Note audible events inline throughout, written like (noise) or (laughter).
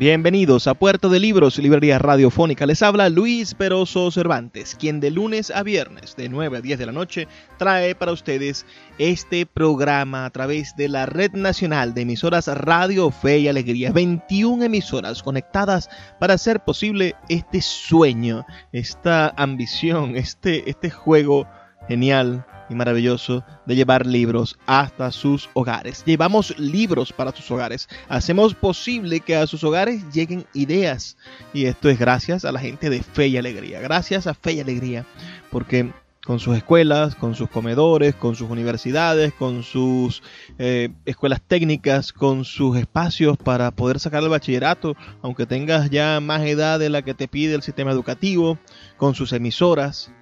Bienvenidos a Puerto de Libros, Librería Radiofónica. Les habla Luis Peroso Cervantes, quien de lunes a viernes, de 9 a 10 de la noche, trae para ustedes este programa a través de la Red Nacional de Emisoras Radio Fe y Alegría. 21 emisoras conectadas para hacer posible este sueño, esta ambición, este, este juego genial y maravilloso de llevar libros hasta sus hogares. Llevamos libros para sus hogares. Hacemos posible que a sus hogares lleguen ideas. Y esto es gracias a la gente de Fe y Alegría. Gracias a Fe y Alegría. Porque con sus escuelas, con sus comedores, con sus universidades, con sus eh, escuelas técnicas, con sus espacios para poder sacar el bachillerato, aunque tengas ya más edad de la que te pide el sistema educativo, con sus emisoras,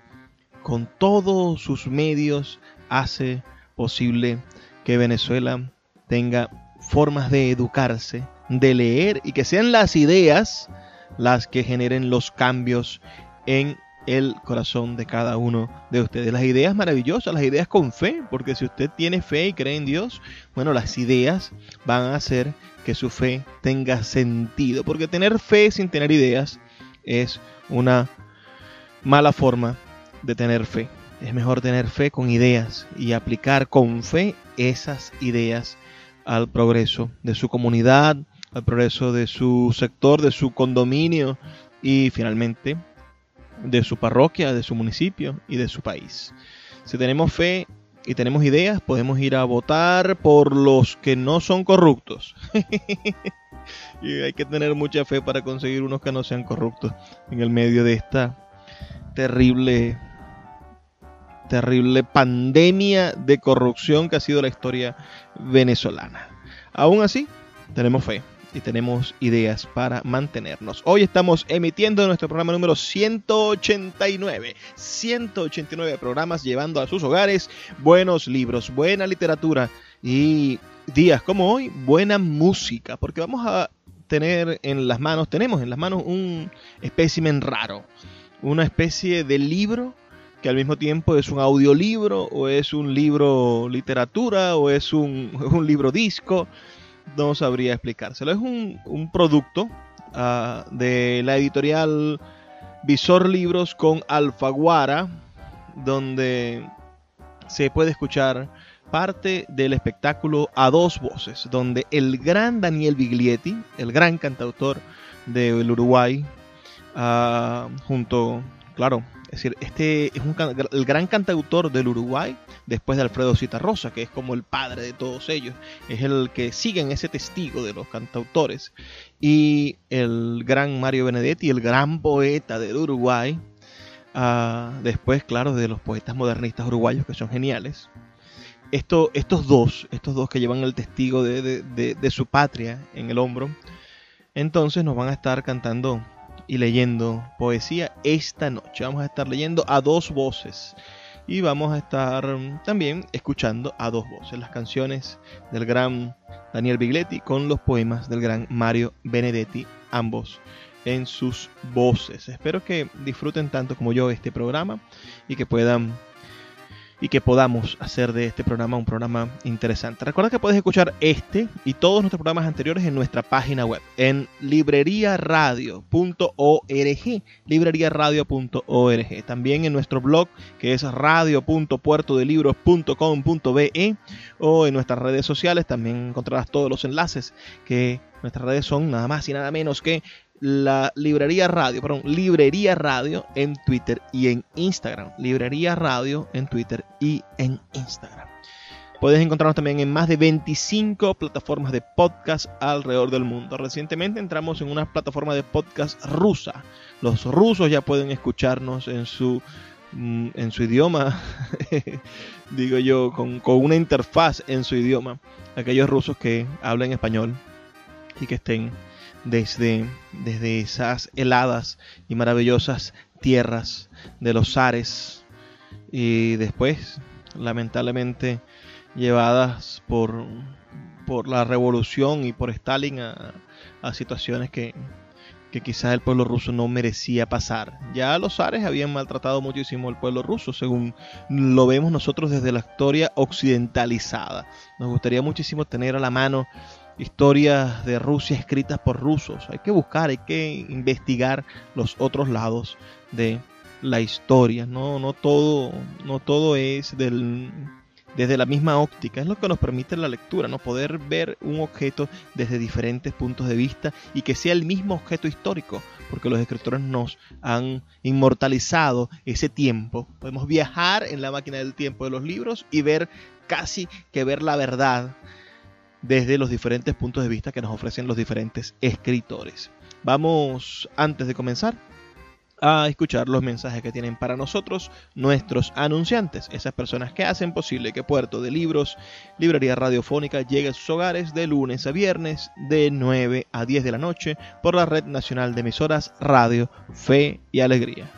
con todos sus medios hace posible que Venezuela tenga formas de educarse, de leer y que sean las ideas las que generen los cambios en el corazón de cada uno de ustedes. Las ideas maravillosas, las ideas con fe, porque si usted tiene fe y cree en Dios, bueno, las ideas van a hacer que su fe tenga sentido, porque tener fe sin tener ideas es una mala forma de tener fe. Es mejor tener fe con ideas y aplicar con fe esas ideas al progreso de su comunidad, al progreso de su sector, de su condominio y finalmente de su parroquia, de su municipio y de su país. Si tenemos fe y tenemos ideas, podemos ir a votar por los que no son corruptos. (laughs) y hay que tener mucha fe para conseguir unos que no sean corruptos en el medio de esta terrible terrible pandemia de corrupción que ha sido la historia venezolana. Aún así, tenemos fe y tenemos ideas para mantenernos. Hoy estamos emitiendo nuestro programa número 189. 189 programas llevando a sus hogares buenos libros, buena literatura y días como hoy, buena música, porque vamos a tener en las manos, tenemos en las manos un espécimen raro, una especie de libro que al mismo tiempo es un audiolibro o es un libro literatura o es un, (laughs) libro disco, no sabría explicárselo. Es un, producto ah, de la editorial Visor Libros con Alfaguara, donde se puede escuchar parte del espectáculo a dos voces, donde el gran Daniel Biglietti, el gran cantautor del Uruguay, uh, junto, claro, es decir, este es el gran cantautor del Uruguay, después de Alfredo Citarrosa, que es como el padre de todos ellos. Es el que sigue en ese testigo de los cantautores. Y el gran Mario Benedetti, el gran poeta del Uruguay. Ah, después, claro, de los poetas modernistas uruguayos, que son geniales. estos dos, estos dos que llevan el testigo de su patria en el hombro, entonces nos van a estar cantando y leyendo poesía esta noche. Vamos a estar leyendo a dos voces y vamos a estar también escuchando a dos voces las canciones del gran Daniel Bigletti con los poemas del gran Mario Benedetti, ambos en sus voces. Espero que disfruten tanto como yo este programa y que puedan y que podamos hacer de este programa un programa interesante. Recuerda que puedes escuchar este y todos nuestros programas anteriores en nuestra página web, en libreriaradio.org, libreriaradio.org. También en nuestro blog que es radio.puertodelibros.com.be o en nuestras redes sociales también encontrarás todos los enlaces que nuestras redes son nada más y nada menos que la Librería Radio, perdón, Librería Radio en Twitter y en Instagram. Librería Radio en Twitter y en Instagram. Puedes encontrarnos también en más de 25 plataformas de podcast alrededor del mundo. Recientemente entramos en una plataforma de podcast rusa. Los rusos ya pueden escucharnos en su mm, en su idioma, (laughs) digo yo, con, con, una interfaz en su idioma, aquellos rusos que hablan español y que estén desde, desde esas heladas y maravillosas tierras de los zares y después, lamentablemente, llevadas por, por la revolución y por Stalin a, a situaciones que, que quizás el pueblo ruso no merecía pasar. Ya los zares habían maltratado muchísimo al pueblo ruso, según lo vemos nosotros desde la historia occidentalizada. Nos gustaría muchísimo tener a la mano historias de Rusia escritas por rusos. Hay que buscar, hay que investigar los otros lados de la historia. No, no todo, no todo es del desde la misma óptica. Es lo que nos permite la lectura, ¿no? Poder ver un objeto desde diferentes puntos de vista y que sea el mismo objeto histórico, porque los escritores nos han inmortalizado ese tiempo. Podemos viajar en la máquina del tiempo de los libros y ver casi que ver la verdad desde los diferentes puntos de vista que nos ofrecen los diferentes escritores. Vamos, antes de comenzar, a escuchar los mensajes que tienen para nosotros nuestros anunciantes, esas personas que hacen posible que Puerto de Libros, Librería Radiofónica, llegue a sus hogares de lunes a viernes de 9 a 10 de la noche por la Red Nacional de Emisoras Radio Fe y Alegría.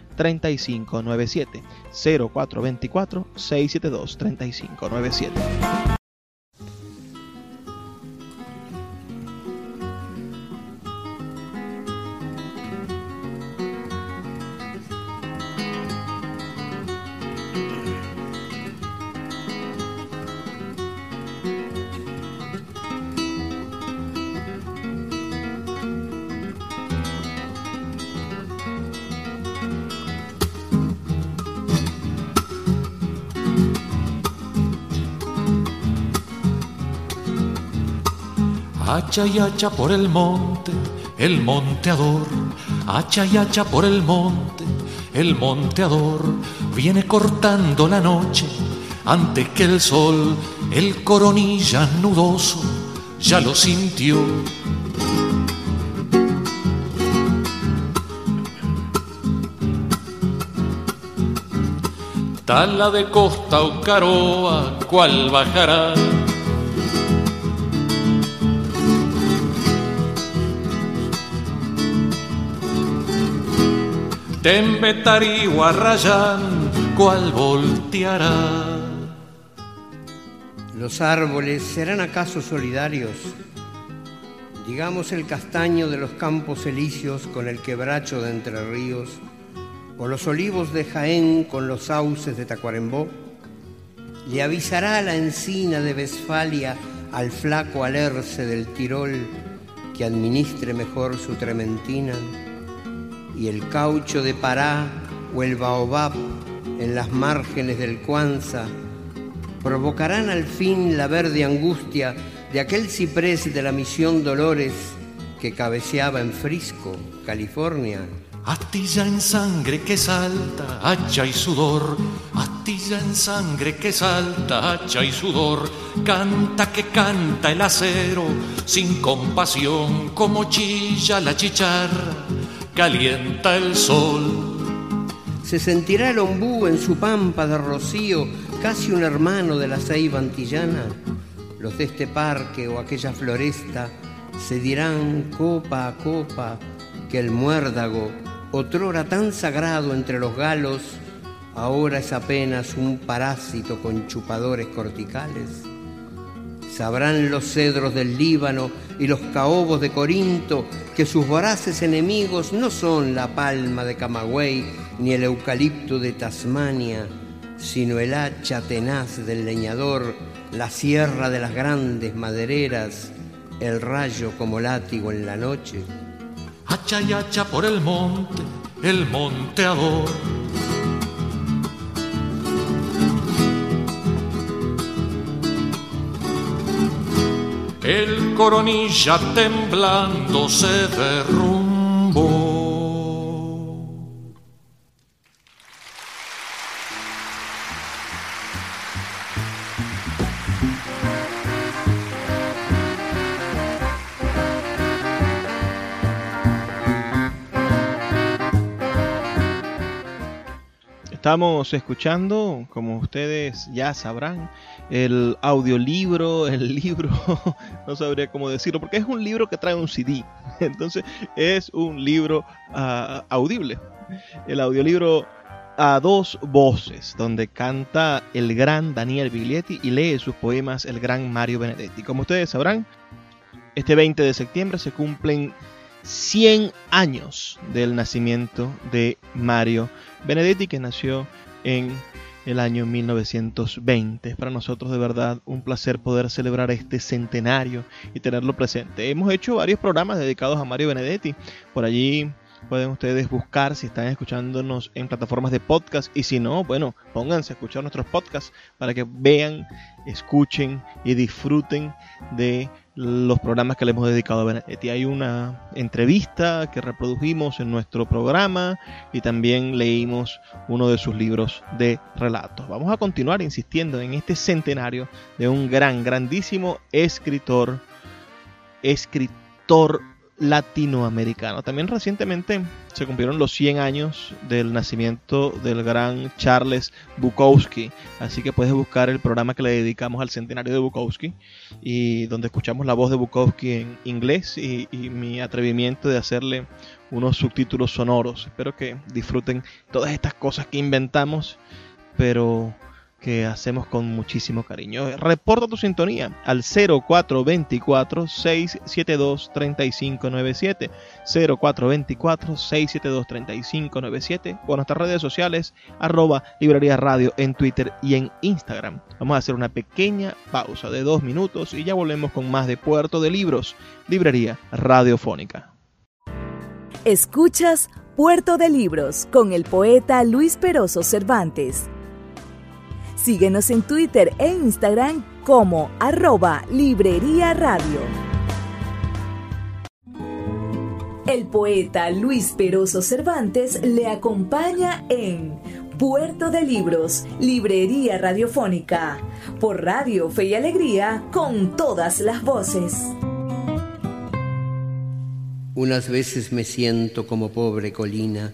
3597 0424 672 3597. Hacha y hacha por el monte, el monteador. Hacha y hacha por el monte, el monteador. Viene cortando la noche antes que el sol, el coronilla nudoso, ya lo sintió. Tala de costa o caroa, cual bajará Tembetari Guarrayán, cual volteará. Los árboles serán acaso solidarios, digamos el castaño de los campos elíseos con el quebracho de Entre Ríos, o los olivos de Jaén con los sauces de Tacuarembó. Le avisará la encina de Westfalia al flaco alerce del Tirol que administre mejor su trementina y el caucho de Pará o el baobab en las márgenes del Cuanza provocarán al fin la verde angustia de aquel ciprés de la misión Dolores que cabeceaba en Frisco, California. Astilla en sangre que salta, hacha y sudor. Astilla en sangre que salta, hacha y sudor. Canta que canta el acero, sin compasión, como chilla la chicharra, calienta el sol. Se sentirá el ombú en su pampa de rocío, casi un hermano de la ceiba antillana. Los de este parque o aquella floresta se dirán copa a copa que el muérdago otrora tan sagrado entre los galos, ahora es apenas un parásito con chupadores corticales. Sabrán los cedros del Líbano y los caobos de Corinto que sus voraces enemigos no son la palma de Camagüey ni el eucalipto de Tasmania, sino el hacha tenaz del leñador, la sierra de las grandes madereras, el rayo como látigo en la noche hacha y hacha por el monte, el monteador. El coronilla temblando se derrumbó. Estamos escuchando, como ustedes ya sabrán, el audiolibro, el (laughs) libro, no sabría cómo decirlo, porque es un libro que trae un CD, (laughs) entonces es un libro ah, audible. El audiolibro a dos voces, donde canta el gran Daniel Biglietti y lee sus poemas el gran Mario Benedetti. Como ustedes sabrán, este 20 de septiembre se cumplen 100 años del nacimiento de Mario Benedetti, que nació en el año 1920. Es para nosotros de verdad un placer poder celebrar este centenario y tenerlo presente. Hemos hecho varios programas dedicados a Mario Benedetti. Por allí pueden ustedes buscar si están escuchándonos en plataformas de podcast y si no, bueno, pónganse a escuchar nuestros podcasts para que vean, escuchen y disfruten de los programas que le hemos dedicado a Benedetti. Hay una entrevista que reprodujimos en nuestro programa y también leímos uno de sus libros de relatos. Vamos a continuar insistiendo en este centenario de un gran, grandísimo escritor, escritor latinoamericano. También recientemente se cumplieron los 100 años del nacimiento del gran Charles Bukowski, así que puedes buscar el programa que le dedicamos al centenario de Bukowski y donde escuchamos la voz de Bukowski en inglés y, y mi atrevimiento de hacerle unos subtítulos sonoros. Espero que disfruten todas estas cosas que inventamos, pero que hacemos con muchísimo cariño. Reporta tu sintonía al 0424-672-3597. 0424-672-3597 o nuestras redes sociales arroba librería radio en Twitter y en Instagram. Vamos a hacer una pequeña pausa de dos minutos y ya volvemos con más de Puerto de Libros, librería radiofónica. Escuchas Puerto de Libros con el poeta Luis Peroso Cervantes. Síguenos en Twitter e Instagram como arroba Librería Radio. El poeta Luis Peroso Cervantes le acompaña en Puerto de Libros, Librería Radiofónica, por Radio Fe y Alegría, con todas las voces. Unas veces me siento como pobre colina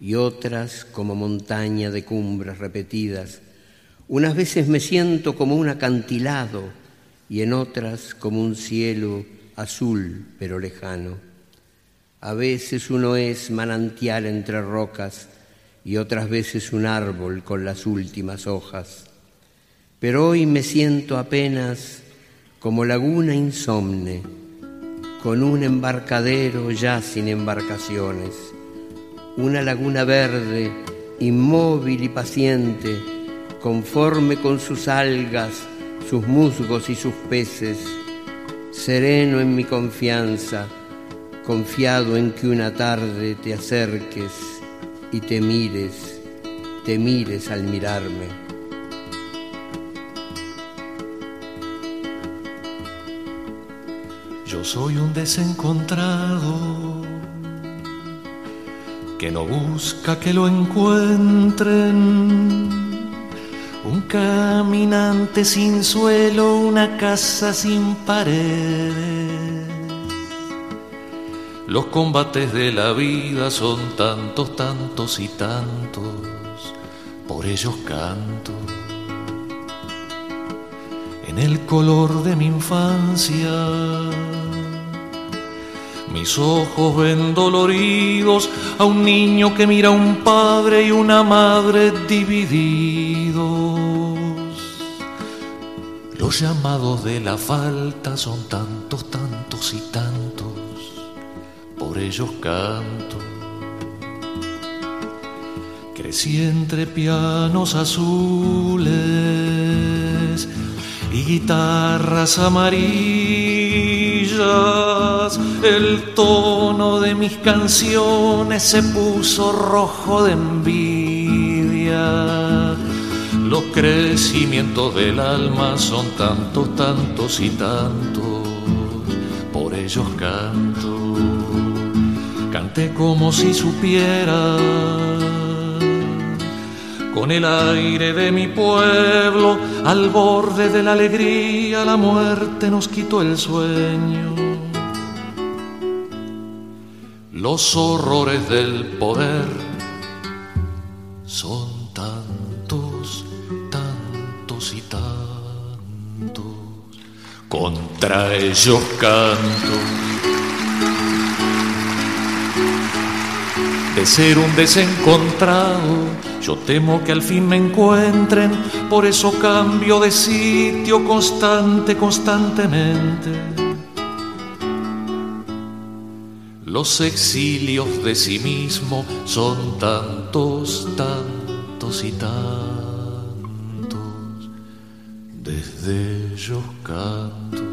y otras como montaña de cumbres repetidas unas veces me siento como un acantilado y en otras como un cielo azul pero lejano. A veces uno es manantial entre rocas y otras veces un árbol con las últimas hojas. Pero hoy me siento apenas como laguna insomne, con un embarcadero ya sin embarcaciones, una laguna verde, inmóvil y paciente, conforme con sus algas, sus musgos y sus peces, sereno en mi confianza, confiado en que una tarde te acerques y te mires, te mires al mirarme. Yo soy un desencontrado que no busca que lo encuentren un caminante sin suelo, una casa sin paredes. Los combates de la vida son tantos, tantos y tantos, por ellos canto. En el color de mi infancia mis ojos ven doloridos a un niño que mira a un padre y una madre divididos. Los llamados de la falta son tantos, tantos y tantos, por ellos canto. Crecí entre pianos azules y guitarras amarillas. El tono de mis canciones se puso rojo de envidia. Los crecimientos del alma son tantos, tantos y tantos, por ellos canto. Canté como si supiera con el aire de mi pueblo, al borde de la alegría, la muerte nos quitó el sueño. Los horrores del poder son tantos, tantos y tantos, contra ellos canto. De ser un desencontrado, yo temo que al fin me encuentren, por eso cambio de sitio constante, constantemente. Los exilios de sí mismo son tantos, tantos y tantos. Desde ellos canto.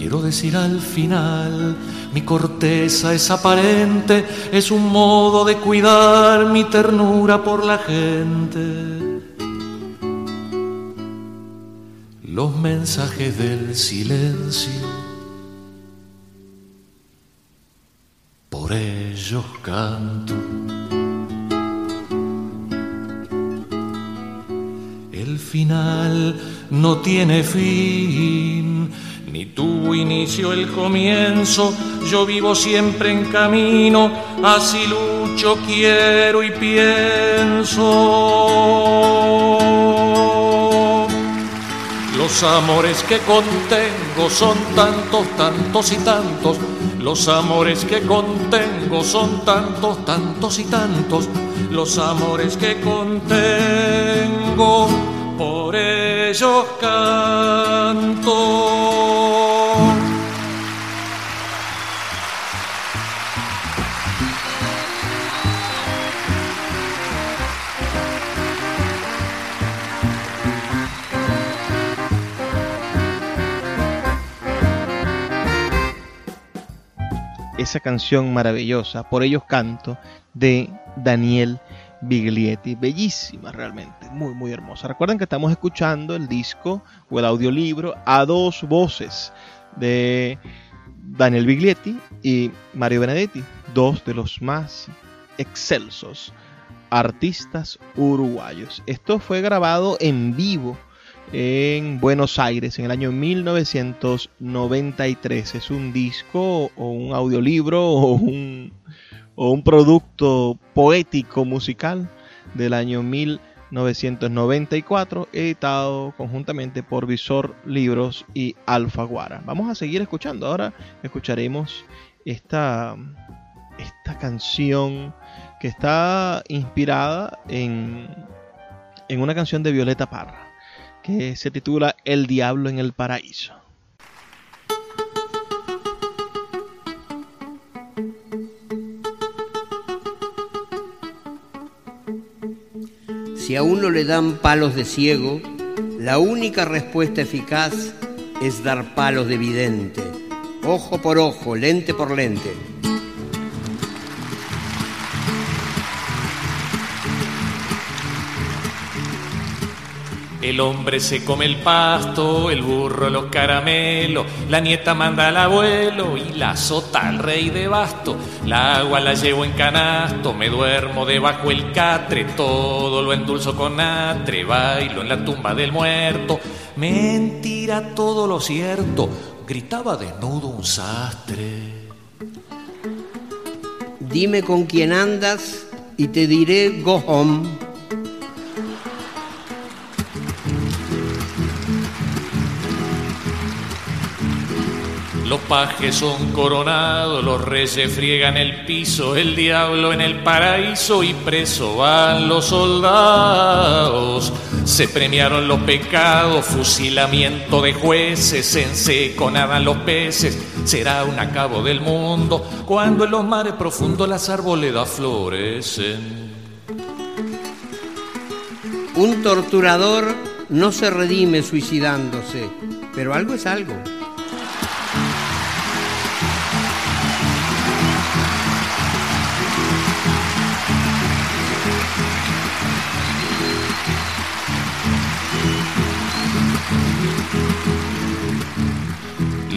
Quiero decir al final mi corteza es aparente, es un modo de cuidar mi ternura por la gente. Los mensajes del silencio, por ellos canto. El final no tiene fin ni tuvo inicio el comienzo, yo vivo siempre en camino, así lucho, quiero y pienso. Los amores que contengo son tantos, tantos y tantos. Los amores que contengo son tantos, tantos y tantos. Los amores que contengo, por ellos canto. esa canción maravillosa, Por ellos canto, de Daniel Biglietti. Bellísima realmente, muy, muy hermosa. Recuerden que estamos escuchando el disco o el audiolibro a dos voces de Daniel Biglietti y Mario Benedetti, dos de los más excelsos artistas uruguayos. Esto fue grabado en vivo en Buenos Aires en el año 1993. Es un disco o un audiolibro o un, o un producto poético musical del año 1994, editado conjuntamente por Visor Libros y Alfaguara. Vamos a seguir escuchando. Ahora escucharemos esta, esta canción que está inspirada en, en una canción de Violeta Parra que se titula El Diablo en el Paraíso. Si a uno le dan palos de ciego, la única respuesta eficaz es dar palos de vidente, ojo por ojo, lente por lente. El hombre se come el pasto, el burro los caramelos, la nieta manda al abuelo y la sota al rey de basto. La agua la llevo en canasto, me duermo debajo el catre, todo lo endulzo con atre, bailo en la tumba del muerto. Mentira todo lo cierto, gritaba desnudo un sastre. Dime con quién andas y te diré go home. Los pajes son coronados, los reyes friegan el piso, el diablo en el paraíso y preso van los soldados. Se premiaron los pecados, fusilamiento de jueces, en seco nadan los peces, será un acabo del mundo cuando en los mares profundos las arboledas florecen. Un torturador no se redime suicidándose, pero algo es algo.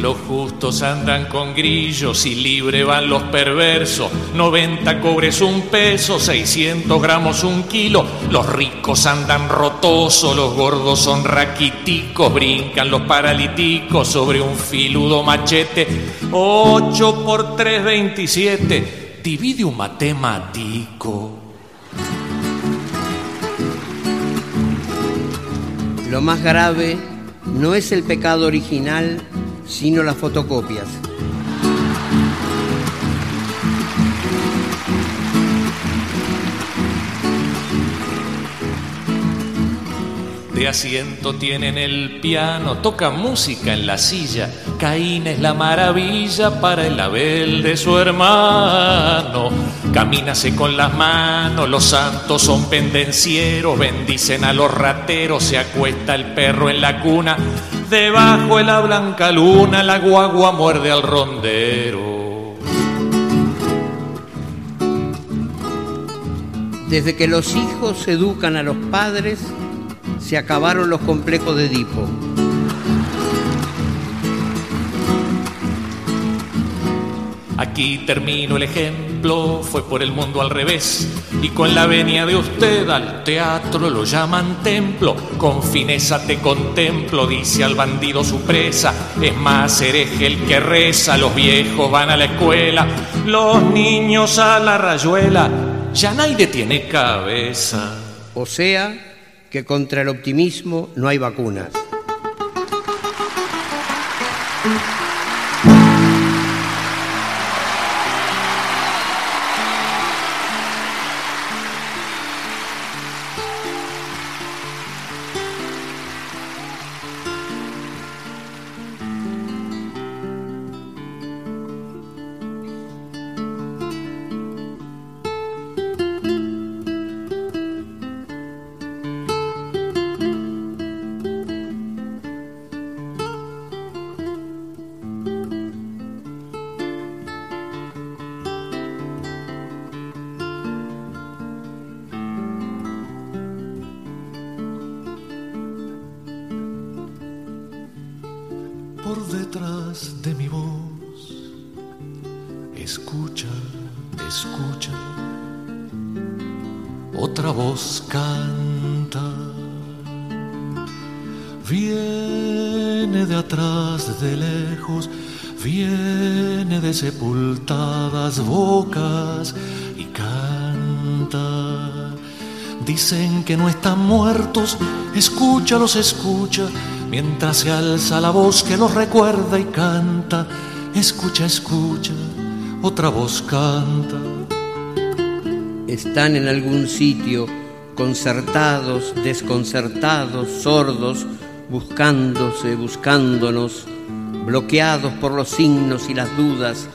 Los justos andan con grillos y libre van los perversos. 90 cobres un peso, 600 gramos un kilo. Los ricos andan rotosos, los gordos son raquiticos. Brincan los paralíticos sobre un filudo machete. 8 por 3, 27. Divide un matemático. Lo más grave no es el pecado original, sino las fotocopias. De asiento tienen el piano, toca música en la silla. Caín es la maravilla para el Abel de su hermano. Camínase con las manos, los santos son pendencieros, bendicen a los rateros, se acuesta el perro en la cuna. Debajo de la blanca luna, la guagua muerde al rondero. Desde que los hijos educan a los padres, se acabaron los complejos de Edipo. Aquí termino el ejemplo, fue por el mundo al revés, y con la venia de usted al teatro lo llaman templo, con fineza te contemplo, dice al bandido su presa, es más hereje el que reza, los viejos van a la escuela, los niños a la rayuela, ya nadie tiene cabeza. O sea, que contra el optimismo no hay vacunas. Escúchalos, escucha, mientras se alza la voz que los recuerda y canta. Escucha, escucha, otra voz canta. Están en algún sitio, concertados, desconcertados, sordos, buscándose, buscándonos bloqueados por los signos y las dudas,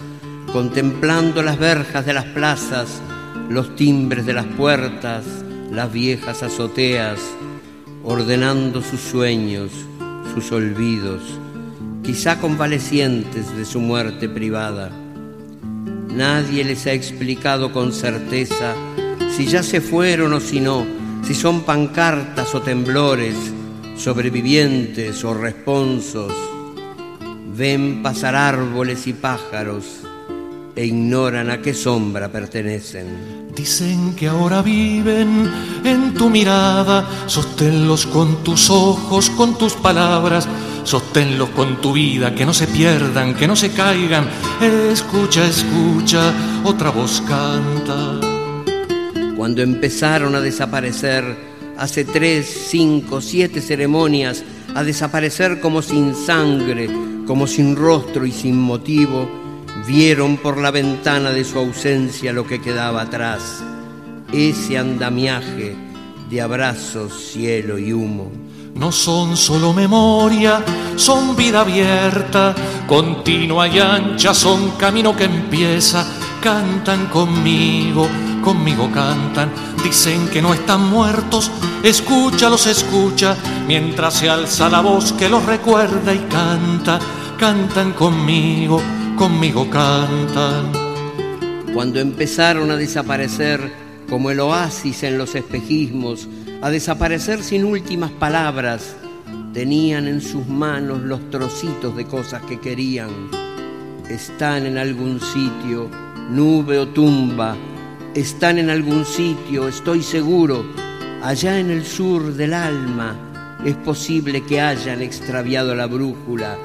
contemplando las verjas de las plazas, los timbres de las puertas, las viejas azoteas, ordenando sus sueños, sus olvidos, quizá convalecientes de su muerte privada. Nadie les ha explicado con certeza si ya se fueron o si no, si son pancartas o temblores, sobrevivientes o responsos, ven pasar árboles y pájaros e ignoran a qué sombra pertenecen. Dicen que ahora viven en tu mirada, sosténlos con tus ojos, con tus palabras, sosténlos con tu vida, que no se pierdan, que no se caigan. Escucha, escucha, otra voz canta. Cuando empezaron a desaparecer hace tres, cinco, siete ceremonias, a desaparecer como sin sangre, como sin rostro y sin motivo, vieron por la ventana de su ausencia lo que quedaba atrás, ese andamiaje de abrazos, cielo y humo. No son solo memoria, son vida abierta, continua y ancha, son camino que empieza, cantan conmigo, conmigo cantan, dicen que no están muertos, escúchalos, escucha, mientras se alza la voz que los recuerda y canta, cantan conmigo, conmigo cantan. Cuando empezaron a desaparecer como el oasis en los espejismos, a desaparecer sin últimas palabras, tenían en sus manos los trocitos de cosas que querían. Están en algún sitio, nube o tumba, están en algún sitio, estoy seguro, allá en el sur del alma. Es posible que hayan extraviado la brújula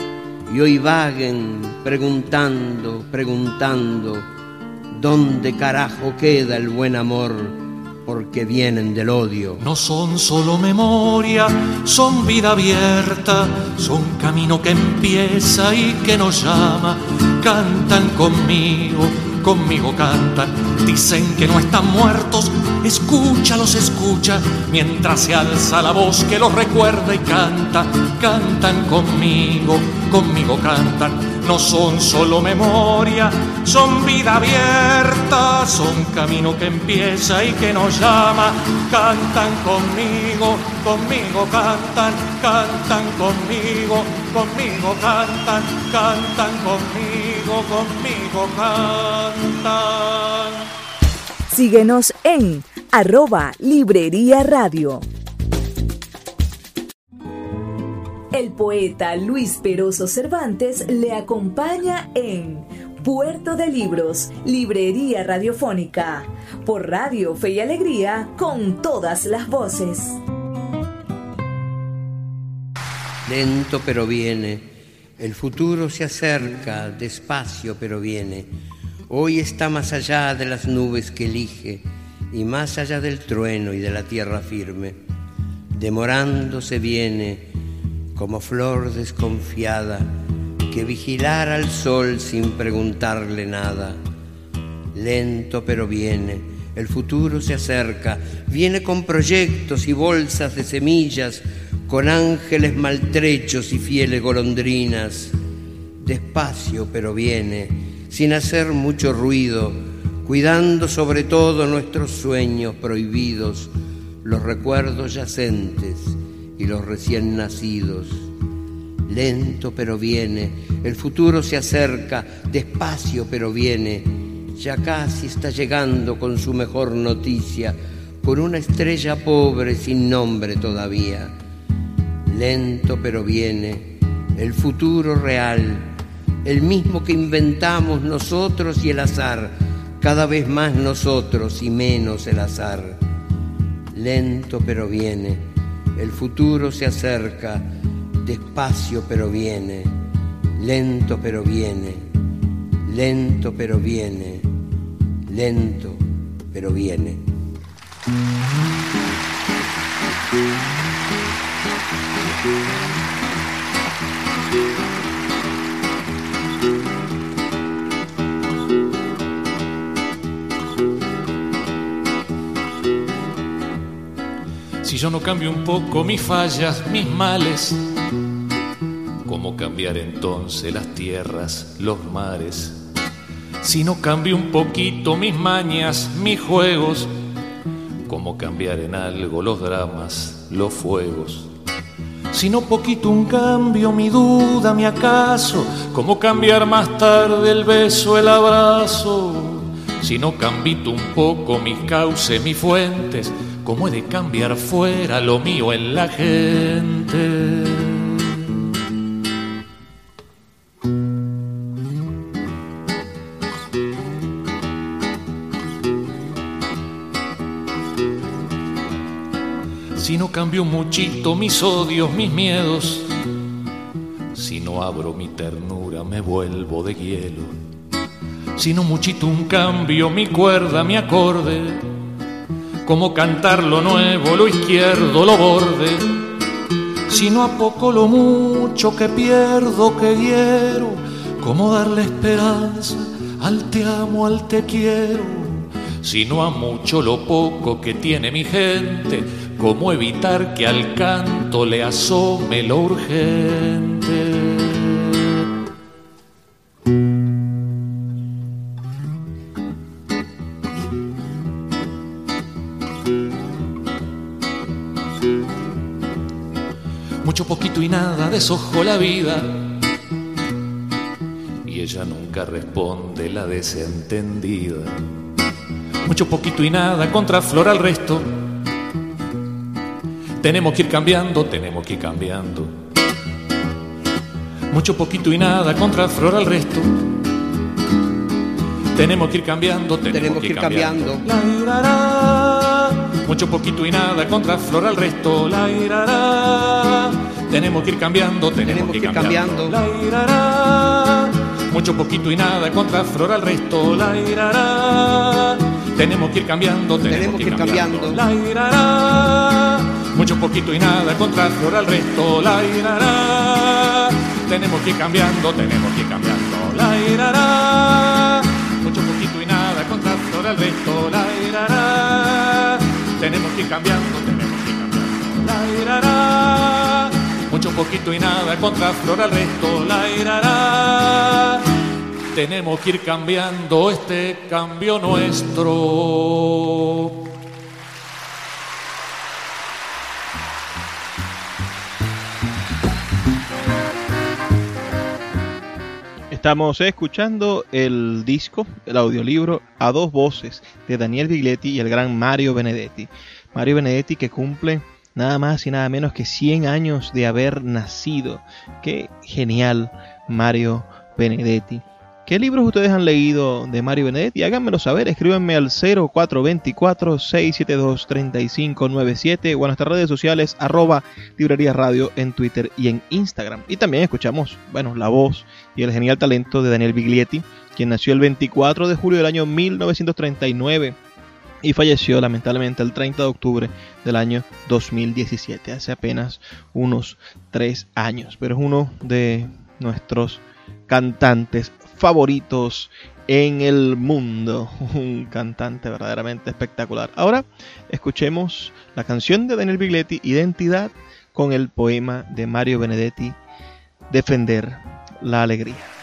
y hoy vaguen preguntando, preguntando, ¿dónde carajo queda el buen amor? Porque vienen del odio. No son solo memoria, son vida abierta, son camino que empieza y que nos llama, cantan conmigo conmigo cantan, dicen que no están muertos, escúchalos, escucha, mientras se alza la voz que los recuerda y canta, cantan conmigo, conmigo cantan, no son solo memoria, son vida abierta, son camino que empieza y que nos llama, cantan conmigo, conmigo cantan, cantan conmigo, conmigo cantan, cantan conmigo, conmigo cantan. Síguenos en arroba Librería Radio. El poeta Luis Peroso Cervantes le acompaña en Puerto de Libros, Librería Radiofónica, por Radio Fe y Alegría, con todas las voces. Lento pero viene, el futuro se acerca, despacio pero viene. Hoy está más allá de las nubes que elige y más allá del trueno y de la tierra firme. Demorándose viene como flor desconfiada que vigilara al sol sin preguntarle nada. Lento pero viene, el futuro se acerca, viene con proyectos y bolsas de semillas, con ángeles maltrechos y fieles golondrinas. Despacio pero viene, sin hacer mucho ruido, cuidando sobre todo nuestros sueños prohibidos, los recuerdos yacentes y los recién nacidos. Lento pero viene, el futuro se acerca, despacio pero viene, ya casi está llegando con su mejor noticia, con una estrella pobre sin nombre todavía. Lento pero viene, el futuro real, el mismo que inventamos nosotros y el azar, cada vez más nosotros y menos el azar. Lento pero viene, el futuro se acerca, despacio pero viene, lento pero viene, lento pero viene, lento pero viene. Si yo no cambio un poco mis fallas, mis males, ¿cómo cambiar entonces las tierras, los mares? Si no cambio un poquito mis mañas, mis juegos, ¿cómo cambiar en algo los dramas, los fuegos? Si no poquito un cambio, mi duda, mi acaso, ¿cómo cambiar más tarde el beso, el abrazo? Si no cambito un poco mis cauces, mis fuentes, cómo he de cambiar fuera lo mío en la gente. Si no cambio muchito mis odios, mis miedos, si no abro mi ternura me vuelvo de hielo, si no muchito un cambio mi cuerda, mi acorde, como cantar lo nuevo, lo izquierdo, lo borde, si no a poco lo mucho que pierdo, que quiero, como darle esperanza al te amo, al te quiero, si no a mucho lo poco que tiene mi gente, cómo evitar que al canto le asome lo urgente. Deshojo la vida y ella nunca responde la desentendida. Mucho poquito y nada contra flor al resto tenemos que ir cambiando, tenemos que ir cambiando. Mucho poquito y nada contra flor al resto. Tenemos que ir cambiando, tenemos, que ir cambiando. La irará. Mucho poquito y nada contra flor al resto. La irará. Tenemos que ir cambiando, tenemos, que ir cambiando. La irará. Mucho poquito y nada contra flor al resto. La irará. Tenemos que ir cambiando, tenemos, que ir cambiando. La irará mucho poquito y nada contra flor al resto, la irará. Tenemos que ir cambiando, tenemos que ir cambiando, la irará. Mucho poquito y nada contra flor al resto, la irará. Tenemos que ir cambiando, tenemos que ir cambiando, la irará. Poquito y nada contra flor al resto, la irará. Tenemos que ir cambiando este cambio nuestro. Estamos escuchando el disco, el audiolibro a dos voces de Daniel Bigletti y el gran Mario Benedetti. Mario Benedetti que cumple nada más y nada menos que 100 años de haber nacido. Qué genial Mario Benedetti. ¿Qué libros ustedes han leído de Mario Benedetti? Háganmelo saber, escríbanme al 0424-672-3597 o a nuestras redes sociales arroba librería radio en Twitter y en Instagram. Y también escuchamos, bueno, la voz y el genial talento de Daniel Biglietti, quien nació el 24 de julio del año 1939 y falleció lamentablemente el 30 de octubre del año 2017, hace apenas unos tres años, pero es uno de nuestros cantantes favoritos en el mundo. (laughs) Un cantante verdaderamente espectacular. Ahora escuchemos la canción de Daniel Bigletti, Identidad, con el poema de Mario Benedetti, Defender la Alegría.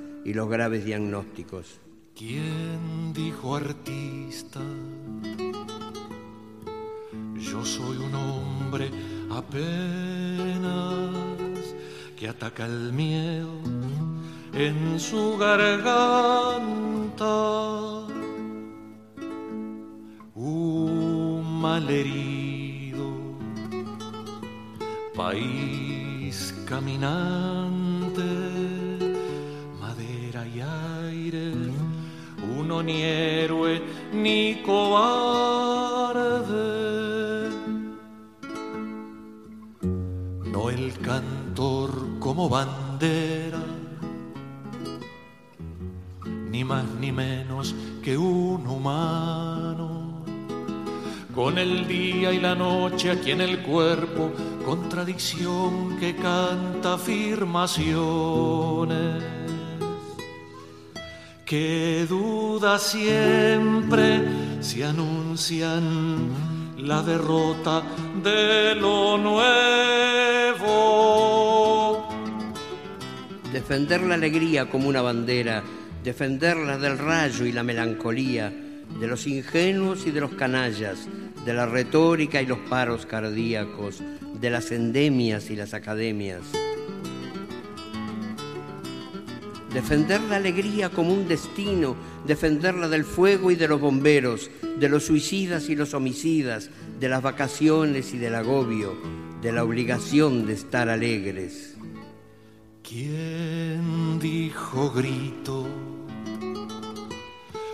y los graves diagnósticos. ¿Quién dijo artista? Yo soy un hombre apenas que ataca el miedo en su garganta. Un malherido, país caminante ni héroe ni cobarde. No el cantor como bandera, ni más ni menos que un humano, con el día y la noche aquí en el cuerpo, contradicción que canta afirmaciones. Que duda siempre se anuncian la derrota de lo nuevo. Defender la alegría como una bandera, defenderla del rayo y la melancolía, de los ingenuos y de los canallas, de la retórica y los paros cardíacos, de las endemias y las academias. Defender la alegría como un destino, defenderla del fuego y de los bomberos, de los suicidas y los homicidas, de las vacaciones y del agobio, de la obligación de estar alegres. ¿Quién dijo grito?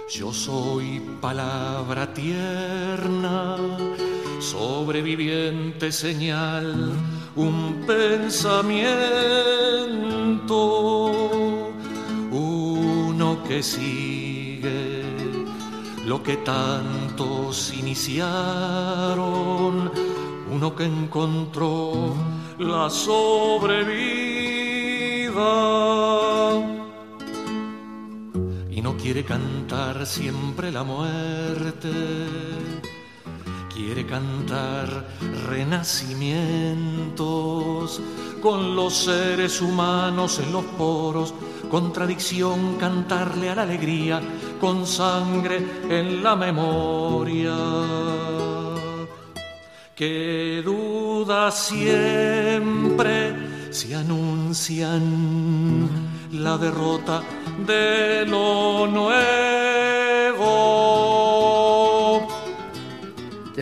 Yo soy palabra tierna, sobreviviente señal, un pensamiento, que sigue lo que tantos iniciaron, uno que encontró la sobrevida y no quiere cantar siempre la muerte, quiere cantar renacimientos con los seres humanos en los poros, contradicción cantarle a la alegría con sangre en la memoria. Que duda siempre se anuncian la derrota de lo nuevo.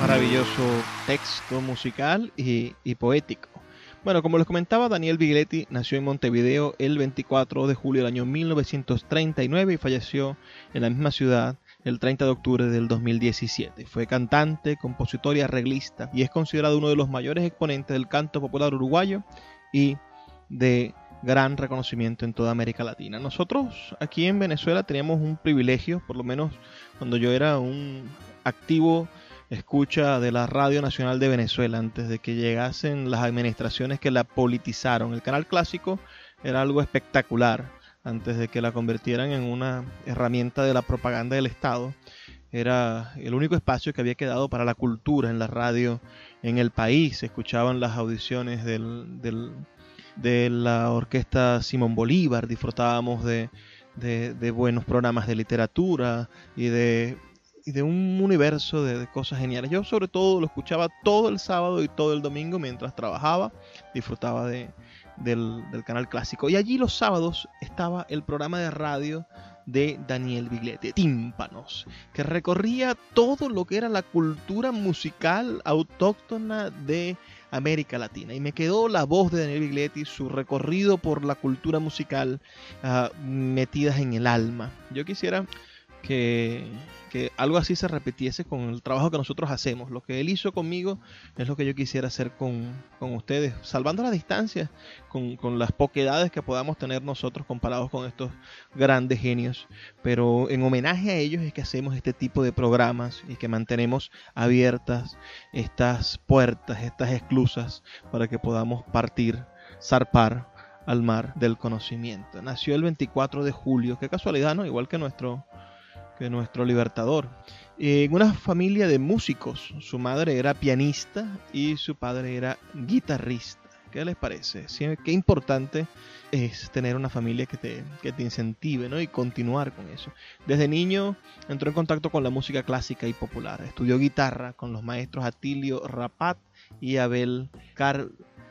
Maravilloso texto musical y, poético. Bueno, como les comentaba, Daniel Bigletti nació en Montevideo el 24 de julio del año 1939 y falleció en la misma ciudad el 30 de octubre del 2017. Fue cantante, compositor y arreglista y es considerado uno de los mayores exponentes del canto popular uruguayo y de gran reconocimiento en toda América Latina. Nosotros aquí en Venezuela teníamos un privilegio, por lo menos cuando yo era un activo escucha de la Radio Nacional de Venezuela antes de que llegasen las administraciones que la politizaron. El canal clásico era algo espectacular antes de que la convirtieran en una herramienta de la propaganda del Estado. Era el único espacio que había quedado para la cultura en la radio en el país. Se escuchaban las audiciones del, del, de la orquesta Simón Bolívar, disfrutábamos de, de, de buenos programas de literatura y de de un universo de, cosas geniales. Yo sobre todo lo escuchaba todo el sábado y todo el domingo mientras trabajaba, disfrutaba de, del, canal clásico. Y allí los sábados estaba el programa de radio de Daniel Biglietti, Tímpanos, que recorría todo lo que era la cultura musical autóctona de América Latina. Y me quedó la voz de Daniel Biglietti, su recorrido por la cultura musical uh, metidas en el alma. Yo quisiera que algo así se repitiese con el trabajo que nosotros hacemos. Lo que él hizo conmigo es lo que yo quisiera hacer con, con ustedes, salvando las distancias, con, con, las poquedades que podamos tener nosotros comparados con estos grandes genios. Pero en homenaje a ellos es que hacemos este tipo de programas y que mantenemos abiertas estas puertas, estas esclusas, para que podamos partir, zarpar al mar del conocimiento. Nació el 24 de julio, qué casualidad, ¿no? Igual que nuestro de nuestro libertador. En una familia de músicos, su madre era pianista y su padre era guitarrista. ¿Qué les parece? Qué importante es tener una familia que te, que te incentive ¿no? y continuar con eso. Desde niño entró en contacto con la música clásica y popular. Estudió guitarra con los maestros Atilio Rapat y Abel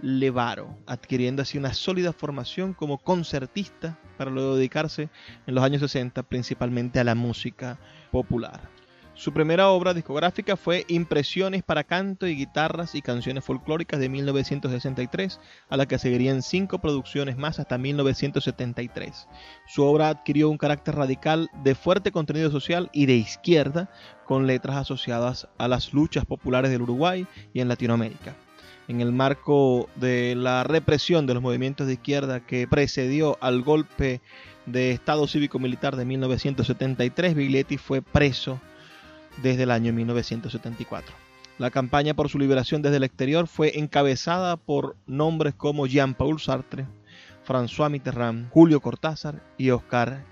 Carlevaro, adquiriendo así una sólida formación como concertista para luego dedicarse en los años 60 principalmente a la música popular. Su primera obra discográfica fue Impresiones para canto y guitarras y canciones folclóricas de 1963, a la que seguirían cinco producciones más hasta 1973. Su obra adquirió un carácter radical de fuerte contenido social y de izquierda, con letras asociadas a las luchas populares del Uruguay y en Latinoamérica. En el marco de la represión de los movimientos de izquierda que precedió al golpe de Estado cívico-militar de 1973, Biglietti fue preso desde el año 1974. La campaña por su liberación desde el exterior fue encabezada por nombres como Jean-Paul Sartre, François Mitterrand, Julio Cortázar y Oscar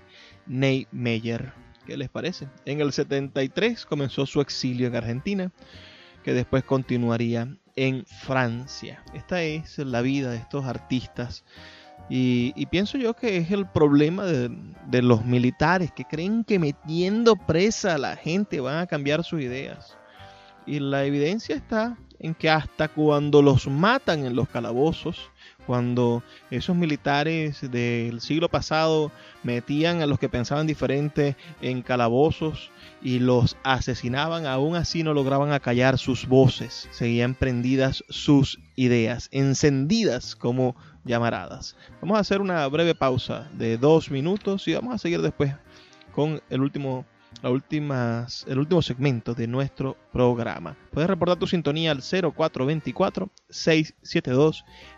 Niemeyer. ¿Qué les parece? En el 73 comenzó su exilio en Argentina, que después continuaría en Francia. Esta es la vida de estos artistas y, pienso yo que es el problema de, de, los militares que creen que metiendo presa a la gente van a cambiar sus ideas. Y la evidencia está en que hasta cuando los matan en los calabozos, cuando esos militares del siglo pasado metían a los que pensaban diferente en calabozos y los asesinaban, aún así no lograban acallar sus voces, seguían prendidas sus ideas, encendidas como llamaradas. Vamos a hacer una breve pausa de dos minutos y vamos a seguir después con el último la últimas, el último segmento de nuestro programa. Puedes reportar tu sintonía al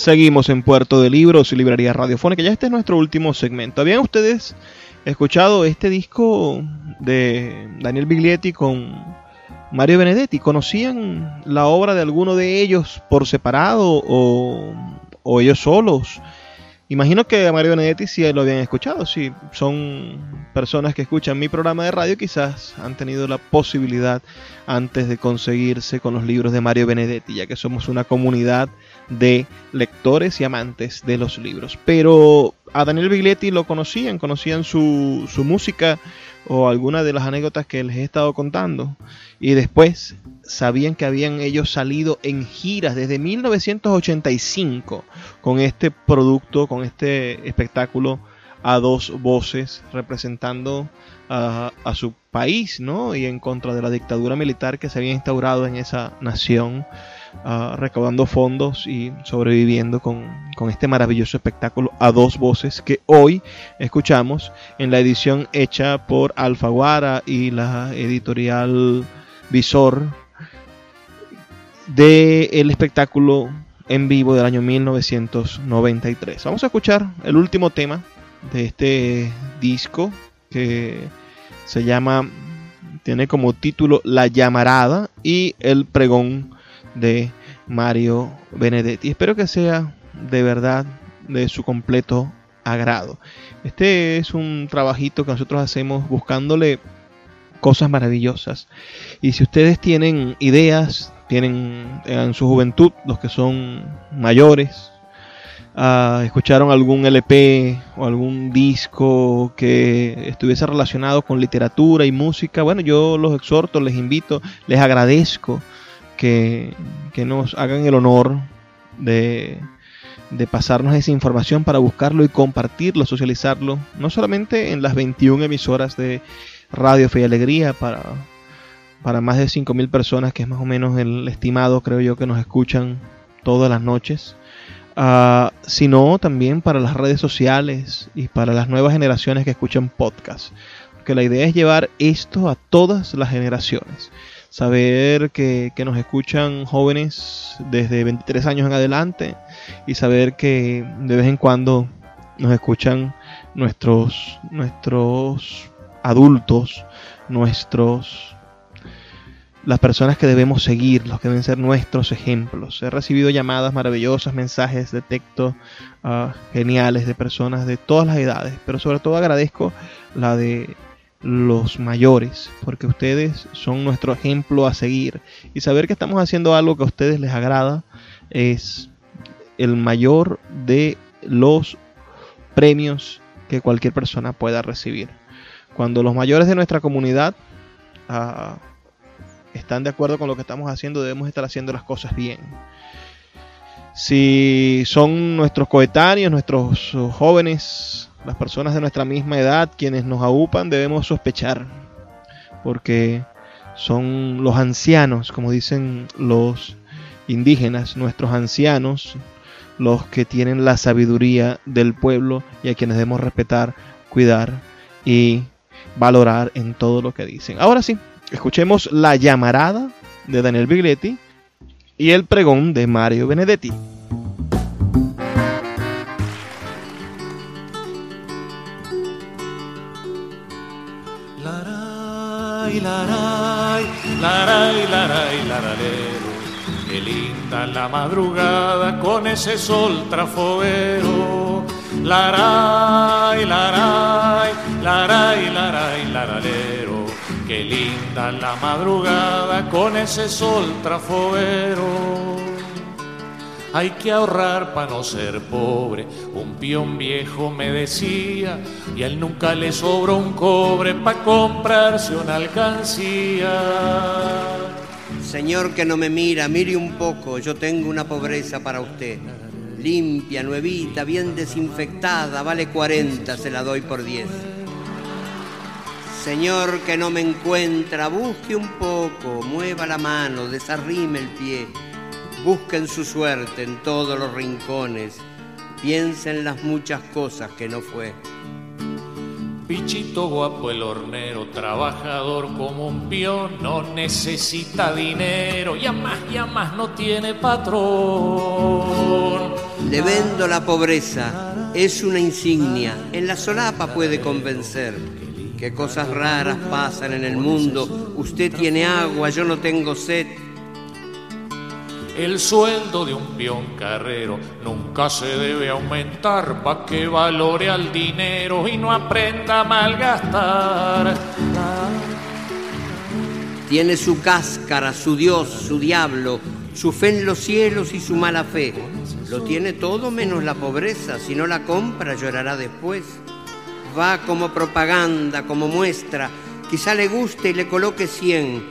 Seguimos en Puerto de Libros y Librería Radiofónica. Ya este es nuestro último segmento. ¿Habían ustedes escuchado este disco de Daniel Biglietti con Mario Benedetti? ¿Conocían la obra de alguno de ellos por separado o, o ellos solos? Imagino que a Mario Benedetti sí lo habían escuchado. Si son personas que escuchan mi programa de radio, quizás han tenido la posibilidad antes de conseguirse con los libros de Mario Benedetti, ya que somos una comunidad de lectores y amantes de los libros. Pero a Daniel Biglietti lo conocían, conocían su, su música o alguna de las anécdotas que les he estado contando. Y después sabían que habían ellos salido en giras desde 1985 con este producto, con este espectáculo a dos voces representando a, a, su país, ¿no? Y en contra de la dictadura militar que se había instaurado en esa nación uh, recaudando fondos y sobreviviendo con, con, este maravilloso espectáculo a dos voces que hoy escuchamos en la edición hecha por Alfaguara y la editorial Visor del el espectáculo en vivo del año 1993. Vamos a escuchar el último tema de este disco que se llama, tiene como título La llamarada y el pregón de Mario Benedetti. Espero que sea de verdad de su completo agrado. Este es un trabajito que nosotros hacemos buscándole cosas maravillosas. Y si ustedes tienen ideas, tienen en su juventud, los que son mayores, uh, escucharon algún LP o algún disco que estuviese relacionado con literatura y música, bueno, yo los exhorto, les invito, les agradezco que, nos hagan el honor de, de, pasarnos esa información para buscarlo y compartirlo, socializarlo, no solamente en las 21 emisoras de Radio Fe y Alegría para, para más de 5.000 personas, que es más o menos el estimado, creo yo, que nos escuchan todas las noches, uh, sino también para las redes sociales y para las nuevas generaciones que escuchan podcast. Porque la idea es llevar esto a todas las generaciones saber que, nos escuchan jóvenes desde 23 años en adelante y saber que de vez en cuando nos escuchan nuestros, nuestros adultos, nuestros las personas que debemos seguir, los que deben ser nuestros ejemplos. He recibido llamadas maravillosas, mensajes de texto uh, geniales de personas de todas las edades, pero sobre todo agradezco la de los mayores, porque ustedes son nuestro ejemplo a seguir. Y saber que estamos haciendo algo que a ustedes les agrada es el mayor de los premios que cualquier persona pueda recibir. Cuando los mayores de nuestra comunidad uh, están de acuerdo con lo que estamos haciendo, debemos estar haciendo las cosas bien. Si son nuestros coetáneos, nuestros jóvenes, las personas de nuestra misma edad quienes nos aupan, debemos sospechar, porque son los ancianos, como dicen los indígenas, nuestros ancianos, los que tienen la sabiduría del pueblo y a quienes debemos respetar, cuidar y valorar en todo lo que dicen. Ahora sí, escuchemos la llamarada de Daniel Bigletti y el pregón de Mario Benedetti. Laray, laray, laray, laray, laralero. Qué linda la madrugada con ese sol trafoguero. Laray, laray, laray, laray, laralero. Qué linda la madrugada con ese sol trafoguero. Hay que ahorrar para no ser pobre, un peón viejo me decía, y a él nunca le sobró un cobre para comprarse una alcancía. Señor que no me mira, mire un poco, yo tengo una pobreza para usted. Limpia, nuevita, bien desinfectada, vale 40, se la doy por 10. Señor que no me encuentra, busque un poco, mueva la mano, desarrime el pie, busquen su suerte en todos los rincones, piensen las muchas cosas que no fue. Pichito guapo el hornero, trabajador como un peón, no necesita dinero y a más y a más no tiene patrón. Le vendo la pobreza, es una insignia, en la solapa puede convencer. Que cosas raras pasan en el mundo, usted tiene agua, yo no tengo sed. El sueldo de un peón carrero nunca se debe aumentar pa' que valore al dinero y no aprenda a malgastar. Tiene su cáscara, su Dios, su diablo, su fe en los cielos y su mala fe. Lo tiene todo menos la pobreza, si no la compra llorará después. Va como propaganda, como muestra, quizá le guste y le coloque cien.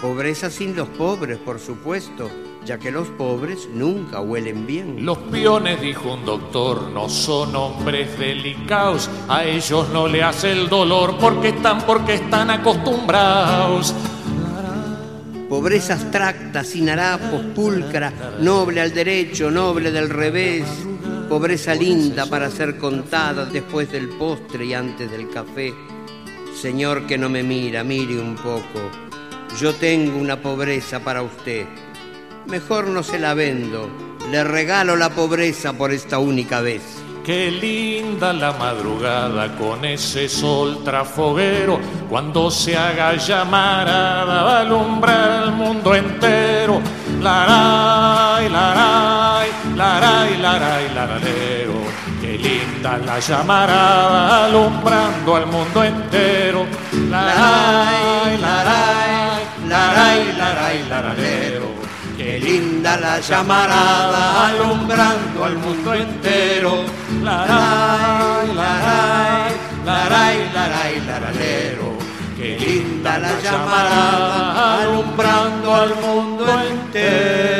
Pobreza sin los pobres, por supuesto ya que los pobres nunca huelen bien. Los peones, dijo un doctor, no son hombres delicados, a ellos no le hace el dolor porque están, porque están acostumbrados. Pobreza abstracta, sin harapos, pulcra, noble al derecho, noble del revés, pobreza linda para ser contada después del postre y antes del café. Señor que no me mira, mire un poco, yo tengo una pobreza para usted mejor no se la vendo. Le regalo la pobreza por esta única vez. Qué linda la madrugada con ese sol trafoguero, cuando se haga llamarada a alumbrar el mundo entero. Laray, laray, laray, laray, laradero. Qué linda la llamarada alumbrando al mundo entero. Laray, laray, laray, laray, laradero. Qué linda la llamarada alumbrando al mundo entero. Laray, laray, laray, laray, laralero. Qué linda la llamarada alumbrando al mundo entero.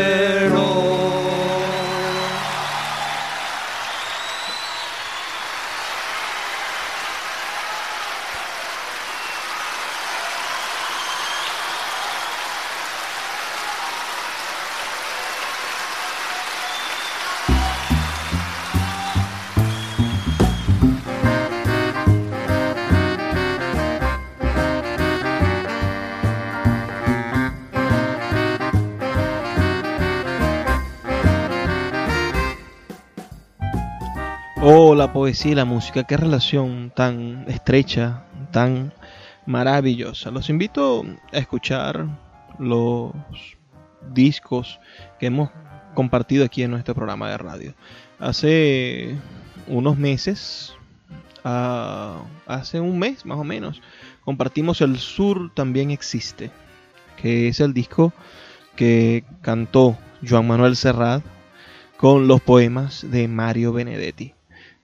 Oh, la poesía y la música, qué relación tan estrecha, tan maravillosa. Los invito a escuchar los discos que hemos compartido aquí en nuestro programa de radio. Hace unos meses ah, hace un mes más o menos. Compartimos El Sur también existe, que es el disco que cantó Joan Manuel Serrat con los poemas de Mario Benedetti.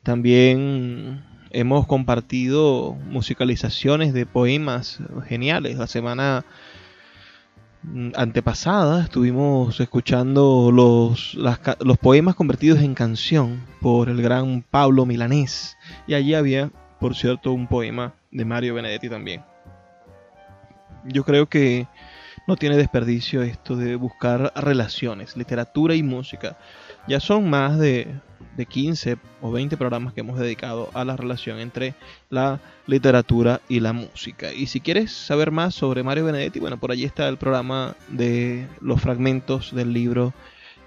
También hemos compartido musicalizaciones de poemas geniales. La semana antepasada estuvimos escuchando los, los poemas convertidos en canción por el gran Pablo Milanés. Y allí había, por cierto, un poema de Mario Benedetti también. Yo creo que no tiene desperdicio esto de buscar relaciones, literatura y música. Ya son más de, de 15 o 20 programas que hemos dedicado a la relación entre la literatura y la música. Y si quieres saber más sobre Mario Benedetti, bueno, por allí está el programa de los fragmentos del libro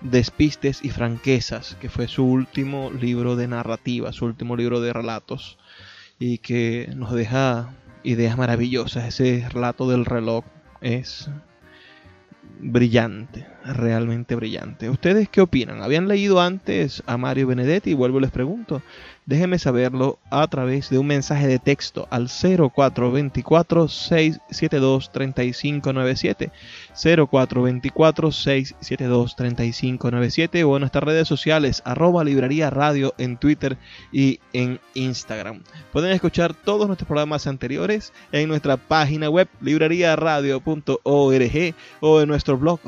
Despistes y Franquezas, que fue su último libro de narrativa, su último libro de relatos, y que nos deja ideas maravillosas. Ese relato del reloj es brillante, realmente brillante. ¿Ustedes qué opinan? ¿Habían leído antes a Mario Benedetti? Vuelvo les pregunto. Déjenme saberlo a través de un mensaje de texto al 0424-672-3597. 0424-672-3597 o en nuestras redes sociales arroba librería radio en Twitter y en Instagram. Pueden escuchar todos nuestros programas anteriores en nuestra página web librariaradio.org o en nuestro blog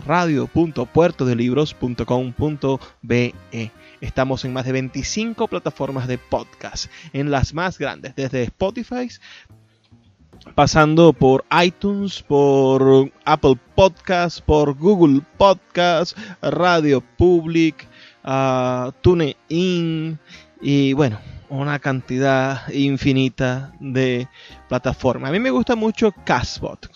radio.puertodelibros.com.be. Estamos en más de 25 plataformas de podcast, en las más grandes, desde Spotify, pasando por iTunes, por Apple Podcast, por Google Podcast, Radio Public, uh, TuneIn y bueno, una cantidad infinita de plataformas. A mí me gusta mucho Castbot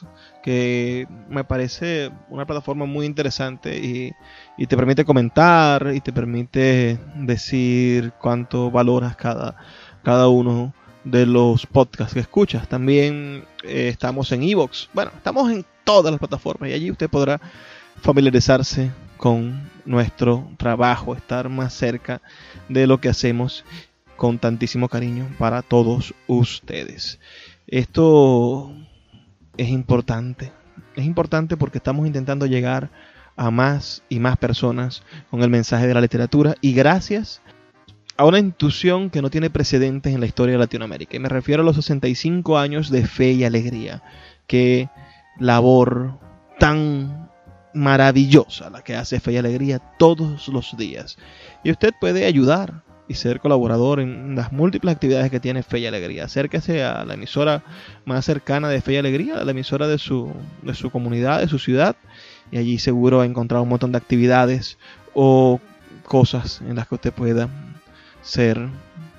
que me parece una plataforma muy interesante y, te permite comentar y te permite decir cuánto valoras cada, cada uno de los podcasts que escuchas. También eh, estamos en Evox. Bueno, estamos en todas las plataformas y allí usted podrá familiarizarse con nuestro trabajo, estar más cerca de lo que hacemos con tantísimo cariño para todos ustedes. Esto es importante. Es importante porque estamos intentando llegar a más y más personas con el mensaje de la literatura y gracias a una intuición que no tiene precedentes en la historia de Latinoamérica. Y me refiero a los 65 años de fe y alegría. Qué labor tan maravillosa la que hace Fe y Alegría todos los días. Y usted puede ayudar y ser colaborador en las múltiples actividades que tiene Fe y Alegría. Acérquese a la emisora más cercana de Fe y Alegría, a la emisora de su, de su comunidad, de su ciudad, y allí seguro va encontrar un montón de actividades o cosas en las que usted pueda ser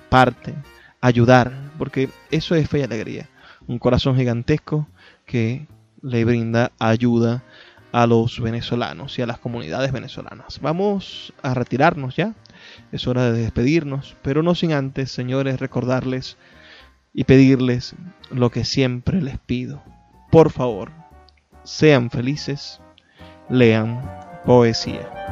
parte, ayudar, porque eso es Fe y Alegría, un corazón gigantesco que le brinda ayuda a los venezolanos y a las comunidades venezolanas. Vamos a retirarnos ya es hora de despedirnos, pero no sin antes, señores, recordarles y pedirles lo que siempre les pido. Por favor, sean felices, lean poesía.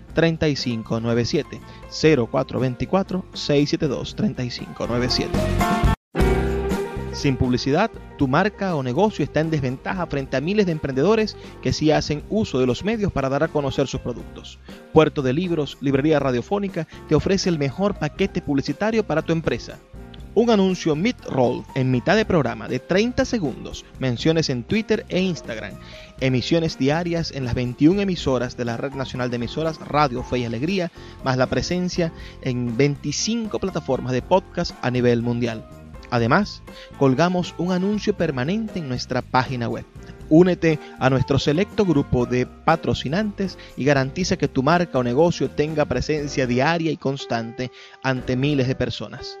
3597 0424 672 3597 Sin publicidad, tu marca o negocio está en desventaja frente a miles de emprendedores que sí hacen uso de los medios para dar a conocer sus productos. Puerto de Libros, Librería Radiofónica, te ofrece el mejor paquete publicitario para tu empresa. Un anuncio mid-roll en mitad de programa de 30 segundos, menciones en Twitter e Instagram, emisiones diarias en las 21 emisoras de la Red Nacional de Emisoras Radio Fe y Alegría, más la presencia en 25 plataformas de podcast a nivel mundial. Además, colgamos un anuncio permanente en nuestra página web. Únete a nuestro selecto grupo de patrocinantes y garantiza que tu marca o negocio tenga presencia diaria y constante ante miles de personas.